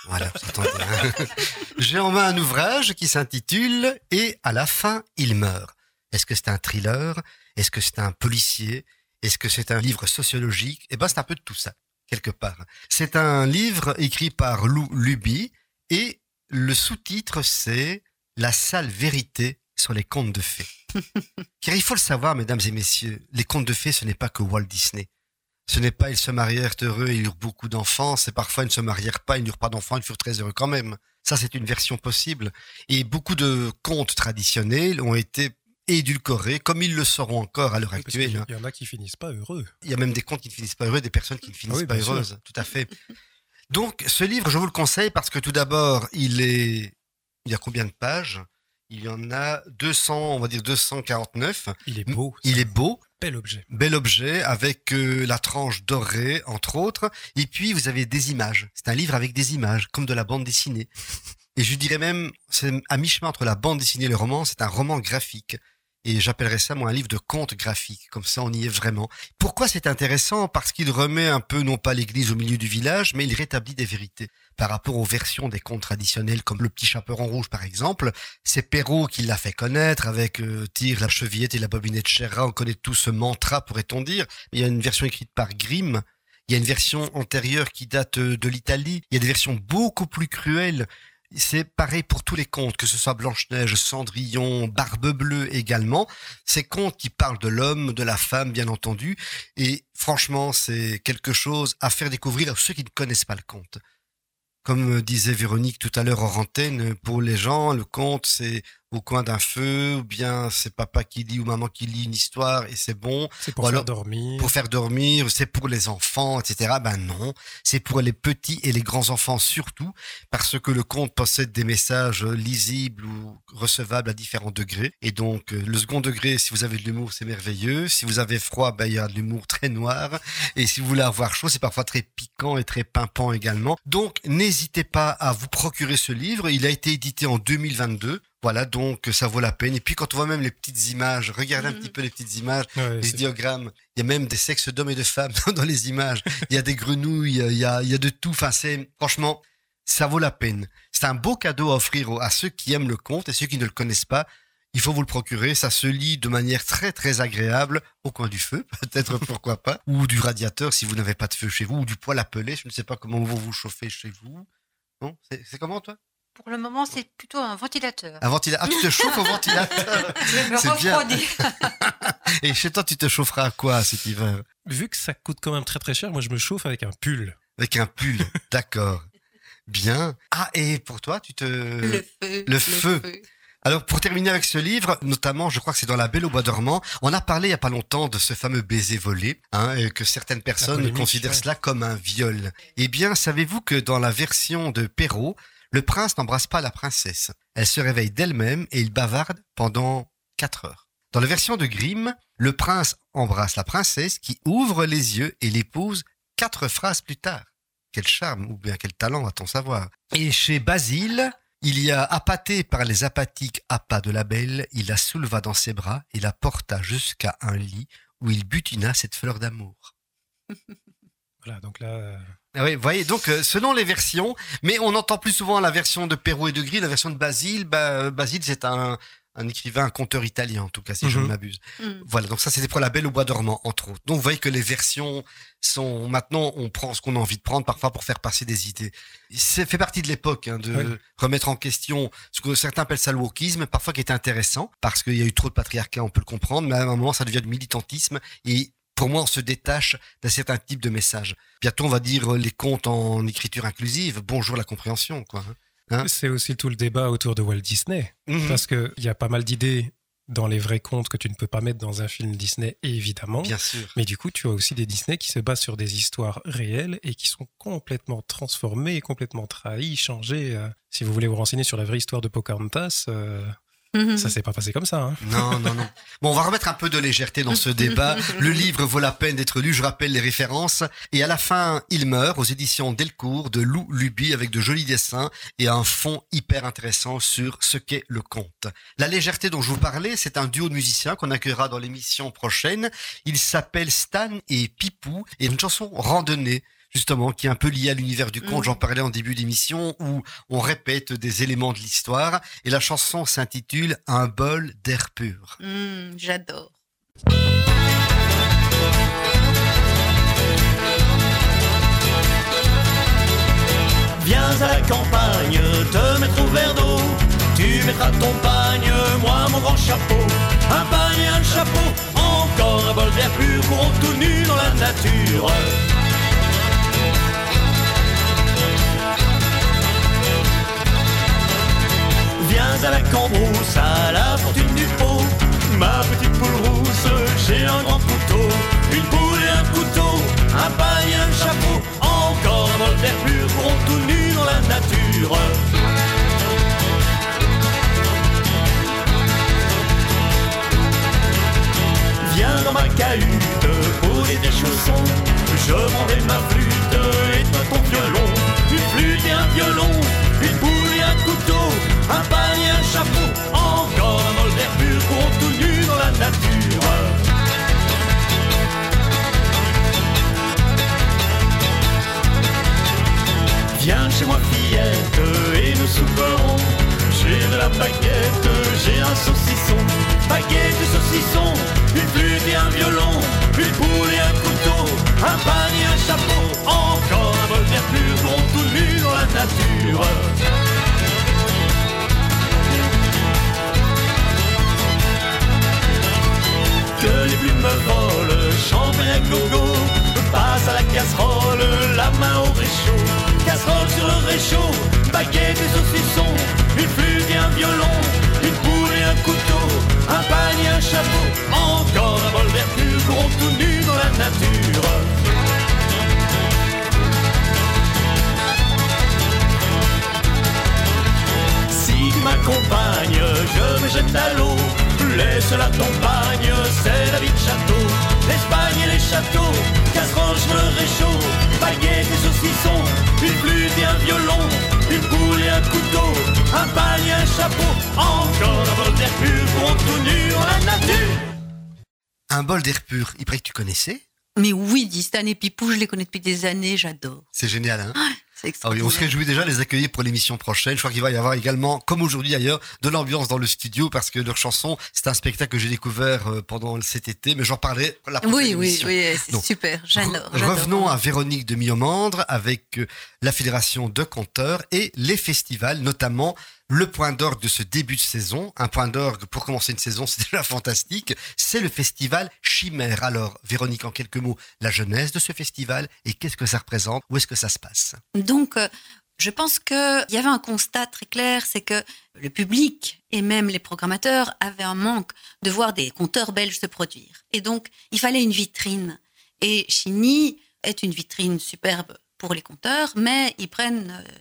Voilà, vous entendez. hein [laughs] J'ai en main un ouvrage qui s'intitule Et à la fin, il meurt. Est-ce que c'est un thriller? Est-ce que c'est un policier? Est-ce que c'est un livre sociologique? Eh ben, c'est un peu de tout ça quelque part. C'est un livre écrit par Lou Luby et le sous-titre c'est La sale vérité sur les contes de fées. [laughs] Car il faut le savoir, mesdames et messieurs, les contes de fées, ce n'est pas que Walt Disney. Ce n'est pas ils se marièrent heureux et ils eurent beaucoup d'enfants, c'est parfois ils ne se marièrent pas, ils n'eurent pas d'enfants, ils furent très heureux quand même. Ça, c'est une version possible. Et beaucoup de contes traditionnels ont été édulcorés, comme ils le seront encore à l'heure Oui, actuelle. hein. y en a qui finissent pas heureux. Il y a même des contes qui ne finissent pas heureux, des personnes qui ne finissent oui, pas sûr. heureuses. Tout à fait. Donc, ce livre, je vous le conseille parce que tout d'abord, il est, il y a combien de pages? Il y en a 200, on va dire 249. Il est beau. Il est beau, bel objet. bel objet avec euh, la tranche dorée, entre autres. Et puis, vous avez des images. C'est un livre avec des images, comme de la bande dessinée. Et je dirais même, c'est à mi-chemin entre la bande dessinée et le roman, c'est un roman graphique. Et j'appellerais ça, moi, un livre de contes graphiques. Comme ça, on y est vraiment. Pourquoi c'est intéressant? Parce qu'il remet un peu, non pas l'église au milieu du village, mais il rétablit des vérités. Par rapport aux versions des contes traditionnels, comme Le Petit Chaperon Rouge, par exemple, c'est Perrault qui l'a fait connaître avec euh, Tire, la chevillette et la bobinette Cherra. On connaît tout ce mantra, pourrait-on dire. Il y a une version écrite par Grimm. Il y a une version antérieure qui date euh, de l'Italie. Il y a des versions beaucoup plus cruelles. C'est pareil pour tous les contes, que ce soit Blanche-Neige, Cendrillon, Barbe Bleue également. Ces contes qui parlent de l'homme, de la femme, bien entendu. Et franchement, c'est quelque chose à faire découvrir à ceux qui ne connaissent pas le conte. Comme disait Véronique tout à l'heure en antenne, pour les gens, le conte, c'est au coin d'un feu, ou bien c'est papa qui lit ou maman qui lit une histoire et c'est bon. C'est pour Ou faire alors, dormir. Pour faire dormir, c'est pour les enfants, etc. Ben non, c'est pour les petits et les grands enfants surtout, parce que le conte possède des messages lisibles ou recevables à différents degrés. Et donc, euh, le second degré, si vous avez de l'humour, c'est merveilleux. Si vous avez froid, ben il y a de l'humour très noir. Et si vous voulez avoir chaud, c'est parfois très piquant et très pimpant également. Donc, n'hésitez pas à vous procurer ce livre. Il a été édité en 2022. Voilà, donc ça vaut la peine. Et puis quand on voit même les petites images, regardez un Mhm. petit peu les petites images, Ouais, les diagrammes. Il y a même des sexes d'hommes et de femmes [laughs] dans les images. Il y a des grenouilles, il y a, il y a de tout. Enfin, c'est franchement, ça vaut la peine. C'est un beau cadeau à offrir à ceux qui aiment le conte et ceux qui ne le connaissent pas. Il faut vous le procurer, ça se lit de manière très très agréable au coin du feu, [laughs] peut-être pourquoi pas, ou du radiateur si vous n'avez pas de feu chez vous, ou du poêle à peler, je ne sais pas comment vous vous chauffez chez vous. Non C'est c'est comment toi? Pour le moment, c'est plutôt un ventilateur. Un ventilateur. Ah, tu te chauffes au ventilateur [laughs] Je me refroidis. [laughs] Et chez toi, tu te chaufferas à quoi cet hiver Vu que ça coûte quand même très très cher, moi je me chauffe avec un pull. Avec un pull, d'accord. Bien. Ah, et pour toi, tu te... Le feu. le feu. Alors, pour terminer avec ce livre, notamment, je crois que c'est dans La Belle au Bois dormant, on a parlé il y a pas longtemps de ce fameux baiser volé, hein, et que certaines personnes considèrent ouais. cela comme un viol. Eh bien, savez-vous que dans la version de Perrault, le prince n'embrasse pas la princesse. Elle se réveille d'elle-même et il bavarde pendant quatre heures. Dans la version de Grimm, le prince embrasse la princesse qui ouvre les yeux et l'épouse quatre phrases plus tard. Quel charme ou bien quel talent à-t-on savoir? Et chez Basile, il y a appâté par les apathiques appâts de la belle, il la souleva dans ses bras et la porta jusqu'à un lit où il butina cette fleur d'amour. [laughs] Voilà, donc là, euh, oui, vous voyez, donc euh, selon les versions, mais on entend plus souvent la version de Perrault et de Gris, la version de Basile. Bah, Basile, c'est un, un écrivain, un conteur italien en tout cas, si je ne Mhm. m'abuse. Mm. Voilà, donc ça c'était pour La Belle au Bois dormant, entre autres. Donc vous voyez que les versions sont... Maintenant, on prend ce qu'on a envie de prendre, parfois pour faire passer des idées. Ça fait partie de l'époque, hein, de Oui. remettre en question ce que certains appellent ça le wokisme, parfois qui est intéressant, parce qu'il y a eu trop de patriarcat, on peut le comprendre, mais à un moment, ça devient du militantisme, et pour moi, on se détache d'un certain type de message. Bientôt, on va dire les contes en écriture inclusive. Bonjour la compréhension, quoi. Hein c'est aussi tout le débat autour de Walt Disney. Mhm. Parce qu'il y a pas mal d'idées dans les vrais contes que tu ne peux pas mettre dans un film Disney, évidemment. Bien sûr. Mais du coup, tu as aussi des Disney qui se basent sur des histoires réelles et qui sont complètement transformées, complètement trahies, changées. euh. Si vous voulez vous renseigner sur la vraie histoire de Pocahontas, euh, Mhm. ça s'est pas passé comme ça. hein. Non, non, non. Bon, on va remettre un peu de légèreté dans ce [laughs] débat. Le livre vaut la peine d'être lu, je rappelle les références. Et à la fin, il meurt aux éditions Delcourt de Lou Luby avec de jolis dessins et un fond hyper intéressant sur ce qu'est le conte. La légèreté dont je vous parlais, c'est un duo de musiciens qu'on accueillera dans l'émission prochaine. Il s'appelle Stan et Pipou et une chanson randonnée. Justement, qui est un peu liée à l'univers du conte, Mhm. j'en parlais en début d'émission, où on répète des éléments de l'histoire, et la chanson s'intitule Un bol d'air pur. Mm, J'adore. Viens à la campagne, te mettre au verre d'eau. Tu mettras ton pagne, moi mon grand chapeau. Un pagne et un chapeau, encore un bol d'air pur. Courons tout nus dans la nature. Viens à la cambrousse, à la fortune du pot. Ma petite poule rousse, j'ai un grand couteau. Une poule et un couteau, un pagne et un chapeau. Encore un bol d'air pur, courons tout nus dans la nature. Viens dans ma cahute, poser tes chaussons. Je prendrai ma flûte et toi ton violon. Une flûte et un violon, une poule et un couteau. Un pagne et un chapeau, encore un bol d'air pur. Nus dans la nature. Viens chez moi fillette et nous souperons J'ai de la baguette, j'ai un saucisson Baguette et saucisson, une flûte et un violon Une poule et un couteau, un pagne et un chapeau Encore un bol d'air pur, dans la nature Que les plumes me volent, à gogo Passe à la casserole, la main au réchaud Casserole sur le réchaud, baguette et saucisson Une flûte et un violon, une poule et un couteau Un pagne et un chapeau, encore un bol pur Courons tout nus dans la nature. M'accompagnes, je me jette à l'eau. Laisse la compagne, c'est la vie de château. L'Espagne et les châteaux, casserole sur le réchaud. Baguette et saucisson, une flûte et un violon. Une poule et un couteau, un pagne et un chapeau. Encore un bol d'air pur, courons tout nus dans la nature. Un bol d'air pur, il paraît que tu connaissais? Mais oui, dit Stan et Pipou, je les connais depuis des années, j'adore. C'est génial, hein? C'est Ah oui, on se réjouit déjà de les accueillir pour l'émission prochaine. Je crois qu'il va y avoir également, comme aujourd'hui d'ailleurs, de l'ambiance dans le studio parce que leur chanson, c'est un spectacle que j'ai découvert euh, pendant cet été, mais j'en parlerai pour la prochaine Oui, oui, émission. oui, c'est super. J'adore. Re- j'adore. Revenons à Véronique de Miomandre avec euh, la Fédération de Conteurs et les festivals, notamment le point d'orgue de ce début de saison. Un point d'orgue pour commencer une saison, [laughs] c'est déjà fantastique. C'est le festival Chimère. Alors, Véronique, en quelques mots, la jeunesse de ce festival et qu'est-ce que ça représente? Où est-ce que ça se passe? Donc, euh, je pense qu'il y avait un constat très clair, c'est que le public et même les programmateurs avaient un manque de voir des compteurs belges se produire. Et donc, il fallait une vitrine. Et Chigny est une vitrine superbe pour les compteurs, mais ils prennent euh,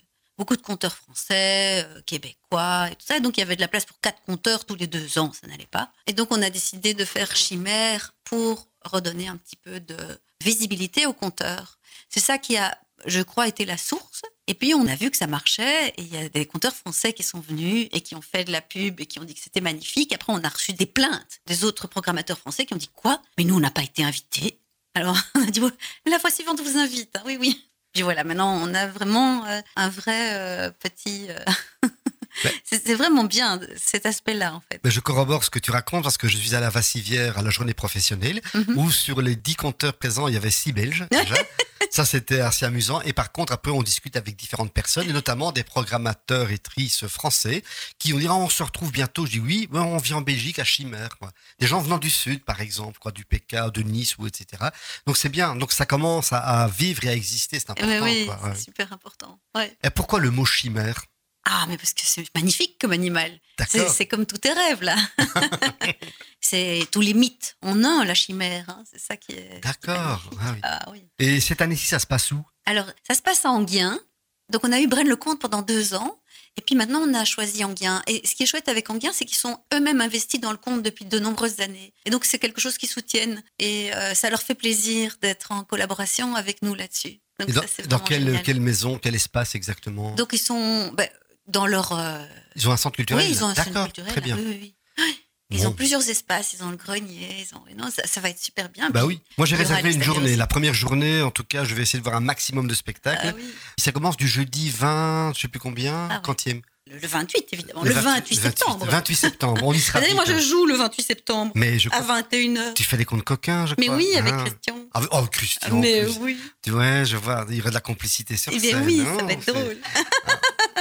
beaucoup de compteurs français, euh, québécois et tout ça. Donc, il y avait de la place pour quatre compteurs tous les deux ans, ça n'allait pas. Et donc, on a décidé de faire Chimère pour redonner un petit peu de visibilité aux compteurs. C'est ça qui a, je crois, été la source. Et puis, on a vu que ça marchait. Et il y a des compteurs français qui sont venus et qui ont fait de la pub et qui ont dit que c'était magnifique. Après, on a reçu des plaintes des autres programmateurs français qui ont dit quoi? Mais nous, on n'a pas été invités. Alors, [laughs] on a dit la fois suivante, on vous invite. hein, oui, oui. Puis voilà, maintenant, on a vraiment euh, un vrai euh, petit. [laughs] c'est vraiment bien cet aspect-là, en fait. Ben, Je corrobore ce que tu racontes parce que je suis à la Vassivière à la journée professionnelle Mhm. où sur les dix compteurs présents, il y avait six Belges déjà. [laughs] Ça, c'était assez amusant. Et par contre, après, on discute avec différentes personnes, et notamment des programmateurs et trices français, qui ont dit, Ah, on se retrouve bientôt. Je dis, oui, ben, on vient en Belgique, à Chimère. Quoi. Des gens venant du Sud, par exemple, quoi, du PK, de Nice, ou etc. Donc, c'est bien. Donc, ça commence à, à vivre et à exister. C'est important. Mais oui, quoi, ouais. c'est super important. Ouais. Et pourquoi le mot chimère? Ah, mais parce que c'est magnifique comme animal. C'est D'accord. c'est comme tous tes rêves, là. [laughs] c'est tous les mythes en un, la chimère. hein. C'est ça qui est. D'accord. Ah oui. Ah oui. Et cette année-ci, ça se passe où? Alors, ça se passe à Anguien. Donc, on a eu Braine-le-Comte pendant deux ans. Et puis maintenant, on a choisi Anguien. Et ce qui est chouette avec Anguien, c'est qu'ils sont eux-mêmes investis dans le compte depuis de nombreuses années. Et donc, c'est quelque chose qu'ils soutiennent. Et euh, ça leur fait plaisir d'être en collaboration avec nous là-dessus. Donc, dans, ça, dans quelle maison, quel espace exactement? Donc, ils sont ben, dans leur. euh, Ils ont un centre culturel Oui, ils ont un centre culturel. Très bien. Oui, oui. Ils Bon. ont plusieurs espaces, ils ont le grenier, ils ont... Non, ça, ça va être super bien. Bah oui. Moi, j'ai réservé une journée. aussi. La première journée, en tout cas, je vais essayer de voir un maximum de spectacles. ah oui, Ça commence du jeudi 20, je sais plus combien, Ah quantième le, le 28, évidemment. Le, 28, septembre. 28 septembre. On y sera. Moi, je hein. joue le 28 septembre Mais je à 21h. Tu fais des comptes coquins, je Mais crois. oui, avec Ah. Christian. Ah, oh, Christian. Mais oui. Tu vois, je vois, il y aura de la complicité sur Eh scène. bien oui, hein, ça va être drôle.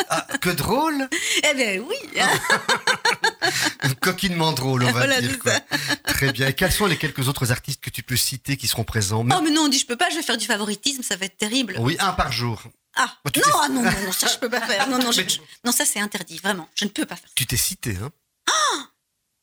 Ah, que drôle Eh bien oui. [laughs] Coquinement drôle, on va Voilà, dire. Quoi. Très bien. Et quels sont les quelques autres artistes que tu peux citer qui seront présents? Oh, mais non, on dit je peux pas, je vais faire du favoritisme, ça va être terrible. Oui, un par jour. Ah, non, t'es- ah, non, non, non, ça, je peux pas faire. Non, non, je- Mais- je- non ça, c'est interdit, vraiment. Je ne peux pas faire. Tu t'es cité, hein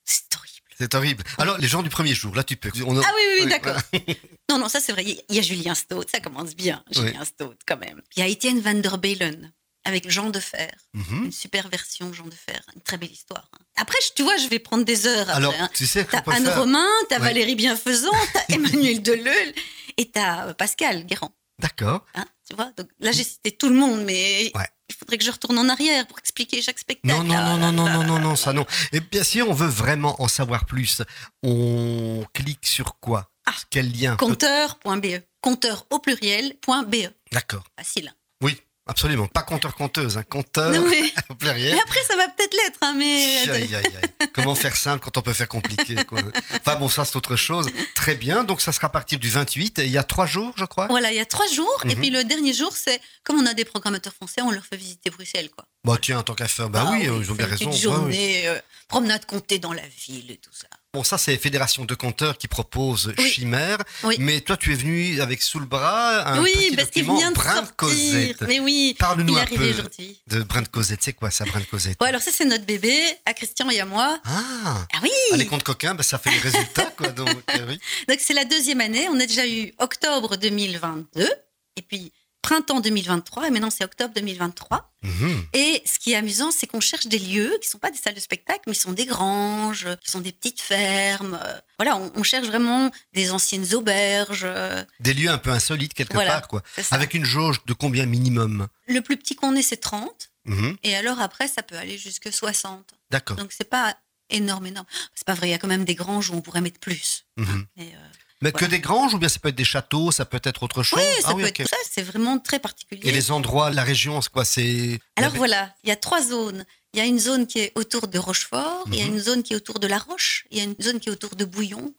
C'est horrible. C'est horrible. Alors, les gens du premier jour, là, tu peux. On a- Ah oui, oui, oui, d'accord. [laughs] Non, non, ça c'est vrai. Il y a Julien Stott, ça commence bien. Julien Stott, quand même. Il y a Étienne van der Bellen avec Jean de Fer. Mhm. Une super version Jean de Fer. Une très belle histoire. hein. Après, tu vois, je vais prendre des heures. Après, Alors, hein. tu sais T'as Anne faire... Romain, t'as Ouais. Valérie Bienfaisant, t'as [laughs] Emmanuel Deleuil et t'as euh, Pascal Guérand. D'accord. hein, tu vois Donc là, j'ai cité tout le monde, mais Ouais. il faudrait que je retourne en arrière pour expliquer chaque spectacle. Non, non, Ah non, non, non, non, non, ça [laughs] non. Et bien, si on veut vraiment en savoir plus, on clique sur quoi? Ah. Quel lien? Compteur.be. Compteur au pluriel.be. D'accord. Facile. Oui, absolument. Pas compteur-conteuse, un compteur Non, mais- [laughs] au pluriel. Mais après, ça va peut-être l'être, hein, mais. Aïe, aïe, aïe. Comment faire simple quand on peut faire compliqué quoi. Enfin bon, ça c'est autre chose. Très bien, donc ça sera à partir du 28. Et il y a trois jours, je crois. Voilà, il y a trois jours. Et Mhm. puis le dernier jour, c'est comme on a des programmateurs français, on leur fait visiter Bruxelles. Quoi. Bah tiens, tant qu'à faire. Bah Ah oui, ils ont bien une raison. Ouais, oui. journée, euh, promenade comptée dans la ville et tout ça. Bon, ça c'est Fédération de compteurs qui propose Oui. Chimère. Oui. Mais toi, tu es venu avec sous le bras un oui, petit parce document vient de Brin sortir. Cosette. Mais oui, Parle-nous un peu aujourd'hui. de Brin de Cosette. C'est quoi ça, Brin de Cosette Bon, alors ça, c'est notre bébé, à Christian et à moi. Ah, Ah oui ah, les comptes coquins, bah, ça fait les résultats, quoi. Donc, [laughs] oui. Donc c'est la deuxième année. On a déjà eu octobre 2022, et puis printemps 2023, et maintenant c'est octobre 2023. Mhm. Et ce qui est amusant, c'est qu'on cherche des lieux qui sont pas des salles de spectacle, mais qui sont des granges, qui sont des petites fermes. Euh, Voilà, on, on cherche vraiment des anciennes auberges. euh, Des lieux un peu insolites quelque Voilà, part, quoi. Avec une jauge de combien minimum? Le plus petit qu'on ait, c'est 30. Mhm. Et alors après, ça peut aller jusque 60. D'accord. Donc c'est pas énorme, énorme. C'est pas vrai, il y a quand même des granges où on pourrait mettre plus. Mhm. Mais, euh, Mais que des granges ou bien ça peut être des châteaux, ça peut être autre chose? Oui, ça Ah peut être ça, c'est vraiment très particulier. Et les endroits, la région, c'est quoi? C'est. Alors voilà, il y a trois zones. Il y a une zone qui est autour de Rochefort, il y a Mhm. une zone qui est autour de La Roche, il y a une zone qui est autour de Bouillon,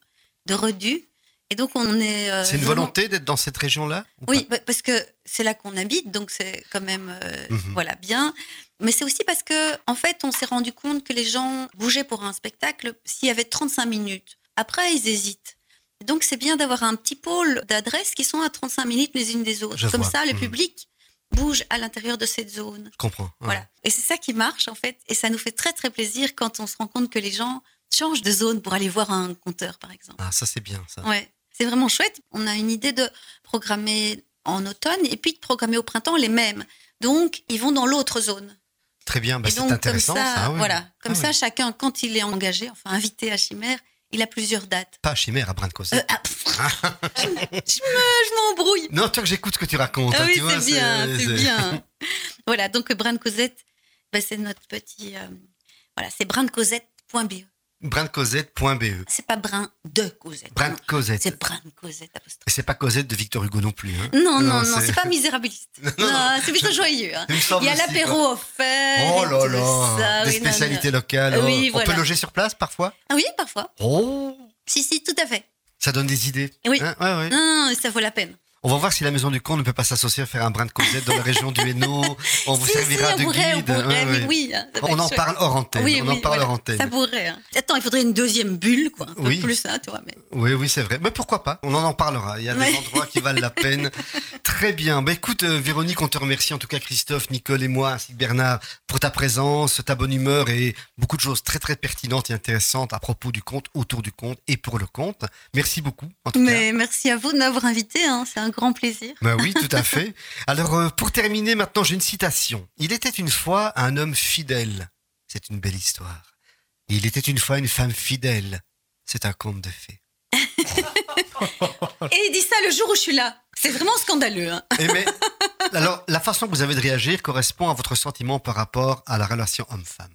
de Redu. Et donc on est. euh, C'est une vraiment- volonté d'être dans cette région-là ou Oui, bah, parce que c'est là qu'on habite, donc c'est quand même euh, Mhm. voilà bien. Mais c'est aussi parce que en fait, on s'est rendu compte que les gens bougeaient pour un spectacle s'il y avait 35 minutes. Après, ils hésitent. Donc c'est bien d'avoir un petit pôle d'adresses qui sont à 35 minutes les unes des autres. Je Comme vois. ça, le Mhm. public bouge à l'intérieur de cette zone. Je comprends. ouais. Voilà. Et c'est ça qui marche en fait. Et ça nous fait très très plaisir quand on se rend compte que les gens changent de zone pour aller voir un conteur, par exemple. Ah, ça c'est bien ça. Ouais, c'est vraiment chouette. On a une idée de programmer en automne et puis de programmer au printemps les mêmes. Donc, ils vont dans l'autre zone. Très bien, bah, c'est intéressant comme ça, ça. oui. voilà, comme Ah ça, chacun, quand il est engagé, enfin invité à Chimère, il a plusieurs dates. Pas chimère à brin de Cosette. Euh, ah, je me- je m'embrouille. Non, toi que j'écoute ce que tu racontes. Ah hein, oui, tu vois, c'est bien, c'est c'est- bien. [laughs] voilà, donc Brin de Cosette, ben, c'est notre petit. euh, voilà, c'est brindecosette.be. Brindecosette.be. C'est pas brin de Cosette. Brin de Cosette. C'est brin de Cosette. Et c'est pas Cosette de Victor Hugo non plus. Hein. Non, non, Non, c'est- pas [laughs] misérabiliste. Non, Non, non. c'est plutôt joyeux. hein. Il y a l'apéro offert. Oh là là, des oui, spécialités locales. Oui, oh. On voilà. peut loger sur place parfois? Ah oui, parfois. Oh, Si, si, tout à fait. ça donne des idées. Oui. Hein, ouais, ouais. Non, non, non, ça vaut la peine. On va voir si la Maison du Comte ne peut pas s'associer à faire un brin de Cosette dans la région du Hainaut. [laughs] On vous si, servira si, de pourrait, guide. on pourrait, oui. ça peut On en parle hors antenne. Oui, on oui, en parle voilà. hors antenne. Ça pourrait. hein. Attends, il faudrait une deuxième bulle, quoi. Un peu Oui. plus, hein, tu vois. Mais... Oui, oui, c'est vrai. Mais pourquoi pas? On en en parlera. Il y a des endroits qui valent la peine. [laughs] Très bien. Bah, écoute, euh, Véronique, on te remercie en tout cas, Christophe, Nicole et moi, ainsi que Bernard, pour ta présence, ta bonne humeur et beaucoup de choses très, très pertinentes et intéressantes à propos du conte, autour du conte et pour le conte. Merci beaucoup, en tout cas. mais merci à vous de m'avoir invité. hein, C'est un grand plaisir. Bah oui, tout à fait. Alors, euh, pour terminer, maintenant, j'ai une citation. Il était une fois un homme fidèle. C'est une belle histoire. Il était une fois une femme fidèle. C'est un conte de fées. Et il dit ça le jour où je suis là. C'est vraiment scandaleux. hein. Eh mais, alors, la façon que vous avez de réagir correspond à votre sentiment par rapport à la relation homme-femme.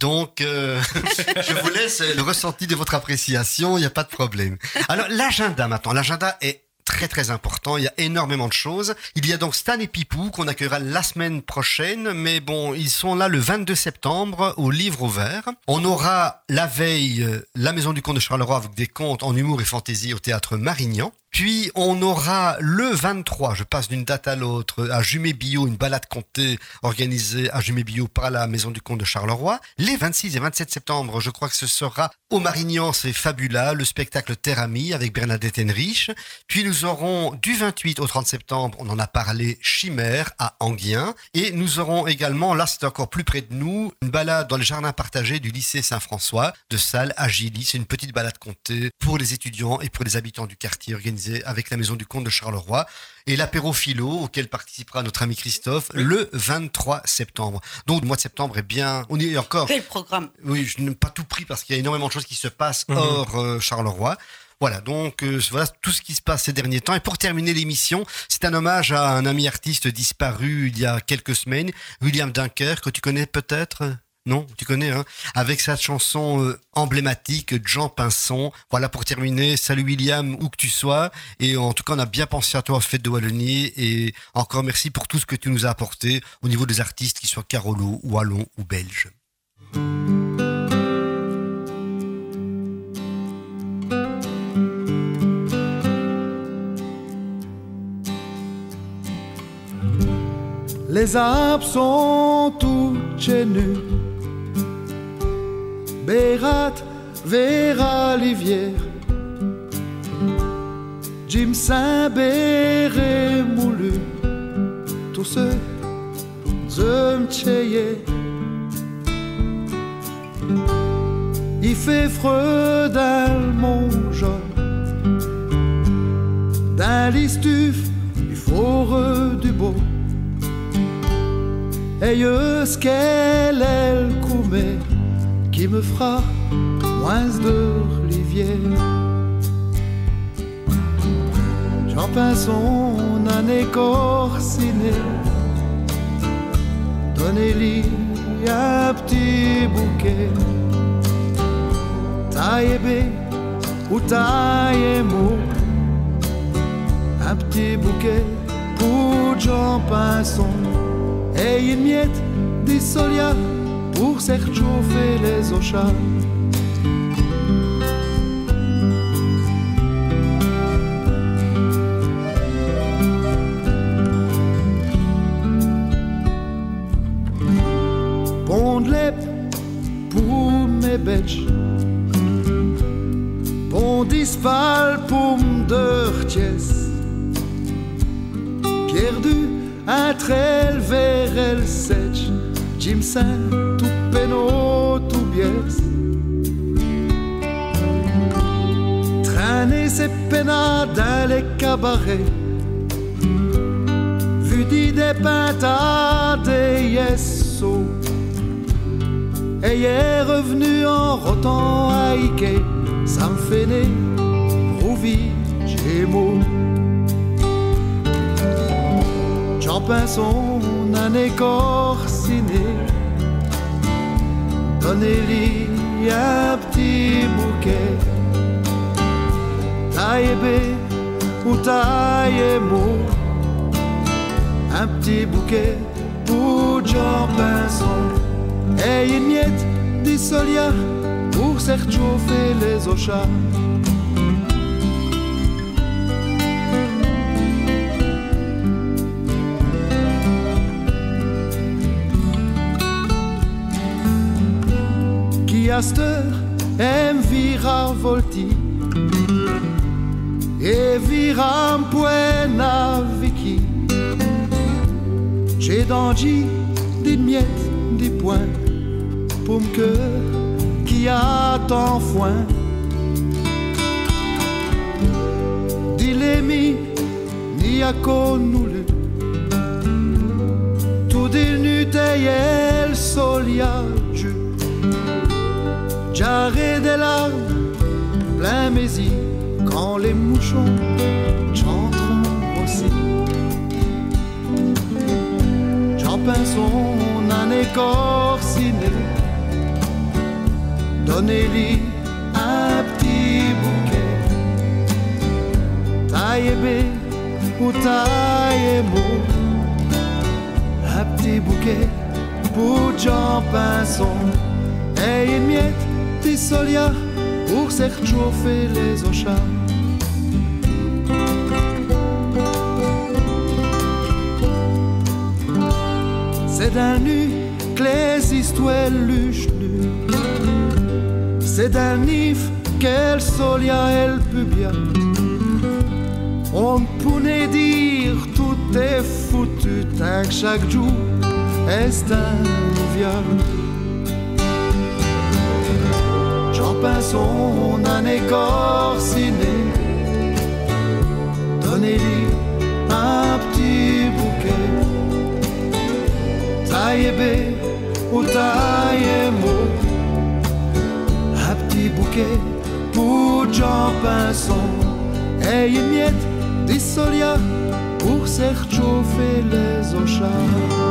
Donc, euh, [laughs] je vous laisse le ressenti de votre appréciation, il n'y a pas de problème. Alors, l'agenda maintenant. L'agenda est très très important, il y a énormément de choses. Il y a donc Stan et Pipou qu'on accueillera la semaine prochaine, mais bon, ils sont là le 22 septembre au Livre Ouvert. On aura la veille euh, la Maison du Comte de Charleroi avec des contes en humour et fantaisie au théâtre Marignan. Puis on aura le 23, je passe d'une date à l'autre, à Jumet Bio, une balade comptée organisée à Jumet Bio par la Maison du Comte de Charleroi. Les 26 et 27 septembre, je crois que ce sera au Marignan, c'est Fabula, le spectacle Terre Amie avec Bernadette Henrich. Puis nous aurons du 28 au 30 septembre, on en a parlé, Chimère à Anguien. Et nous aurons également, là c'est encore plus près de nous, une balade dans les jardins partagés du lycée Saint-François de Salles à Gilly. C'est une petite balade comptée pour les étudiants et pour les habitants du quartier organisée avec la Maison du Comte de Charleroi. Et l'apéro philo auquel participera notre ami Christophe le 23 septembre. Donc le mois de septembre est bien, on y est encore. Quel programme? Oui, je n'ai pas tout pris parce qu'il y a énormément de choses qui se passent Mhm. hors euh, Charleroi. Voilà, donc euh, voilà tout ce qui se passe ces derniers temps. Et pour terminer l'émission, c'est un hommage à un ami artiste disparu il y a quelques semaines, William Dunker, que tu connais peut-être? Non, tu connais, hein Avec sa chanson euh, emblématique, Jean Pinson. Voilà pour terminer. Salut William, où que tu sois. Et en tout cas, on a bien pensé à toi, fête de Wallonie. Et encore merci pour tout ce que tu nous as apporté au niveau des artistes, qu'ils soient Carolo, Wallon ou Belges. Les arbres sont toutes Bérat vers Livière. Jim Saint-Béré moulu. Tous ceux tcheye. Il fait le mon jaune. Dans l'istuf, il faut du beau. Et ce qu'elle est le coumé qui me fera moins de rivière. J'en son année corsinée. Donnez-lui un petit bouquet. Taillé ou taille mot. Un petit bouquet pour Jean Pinson et une miette d'isolia pour se réchauffer les ochas. Pondlep pour mes bêches Bon dispal pour m'durties Perdu un trel vers el sech Jim Saint tout bies Traîner ses penas dans les cabarets Vu des pintades et yesso et est revenu en rotant à Ike, fait né, Rouvi, Gémeaux. Jean Pinson, un écorciné, donnez-lui un petit bouquet, taille ou taille un petit bouquet pour Jean Pinson et une miette d'isolia pour se réchauffer les ochas. Cette heure aime vira volti et vira un poena Vicky. J'ai d'angi d'une miette des points pour me cœur qui attend foin. Dilemi ni a connu tout el soliage. Des larmes. Plein mes yeux quand les mouchons chanteront aussi. J'en pense on un écorciné Donnez-lui un petit bouquet. Taille ou taille Un petit bouquet pour Jean Pinson. Et une miette se réchauffer les ochas C'est d'un nu que les histoires luchent. C'est d'un nif qu'elle solia elle pubia. On pourrait dire tout est foutu tant que chaque jour est un viol. On un écorciné. Donnez-lui un petit bouquet. Taille ou taille mot Un petit bouquet pour Jean Pinson. Et une miette d'isolia pour se réchauffer les ochas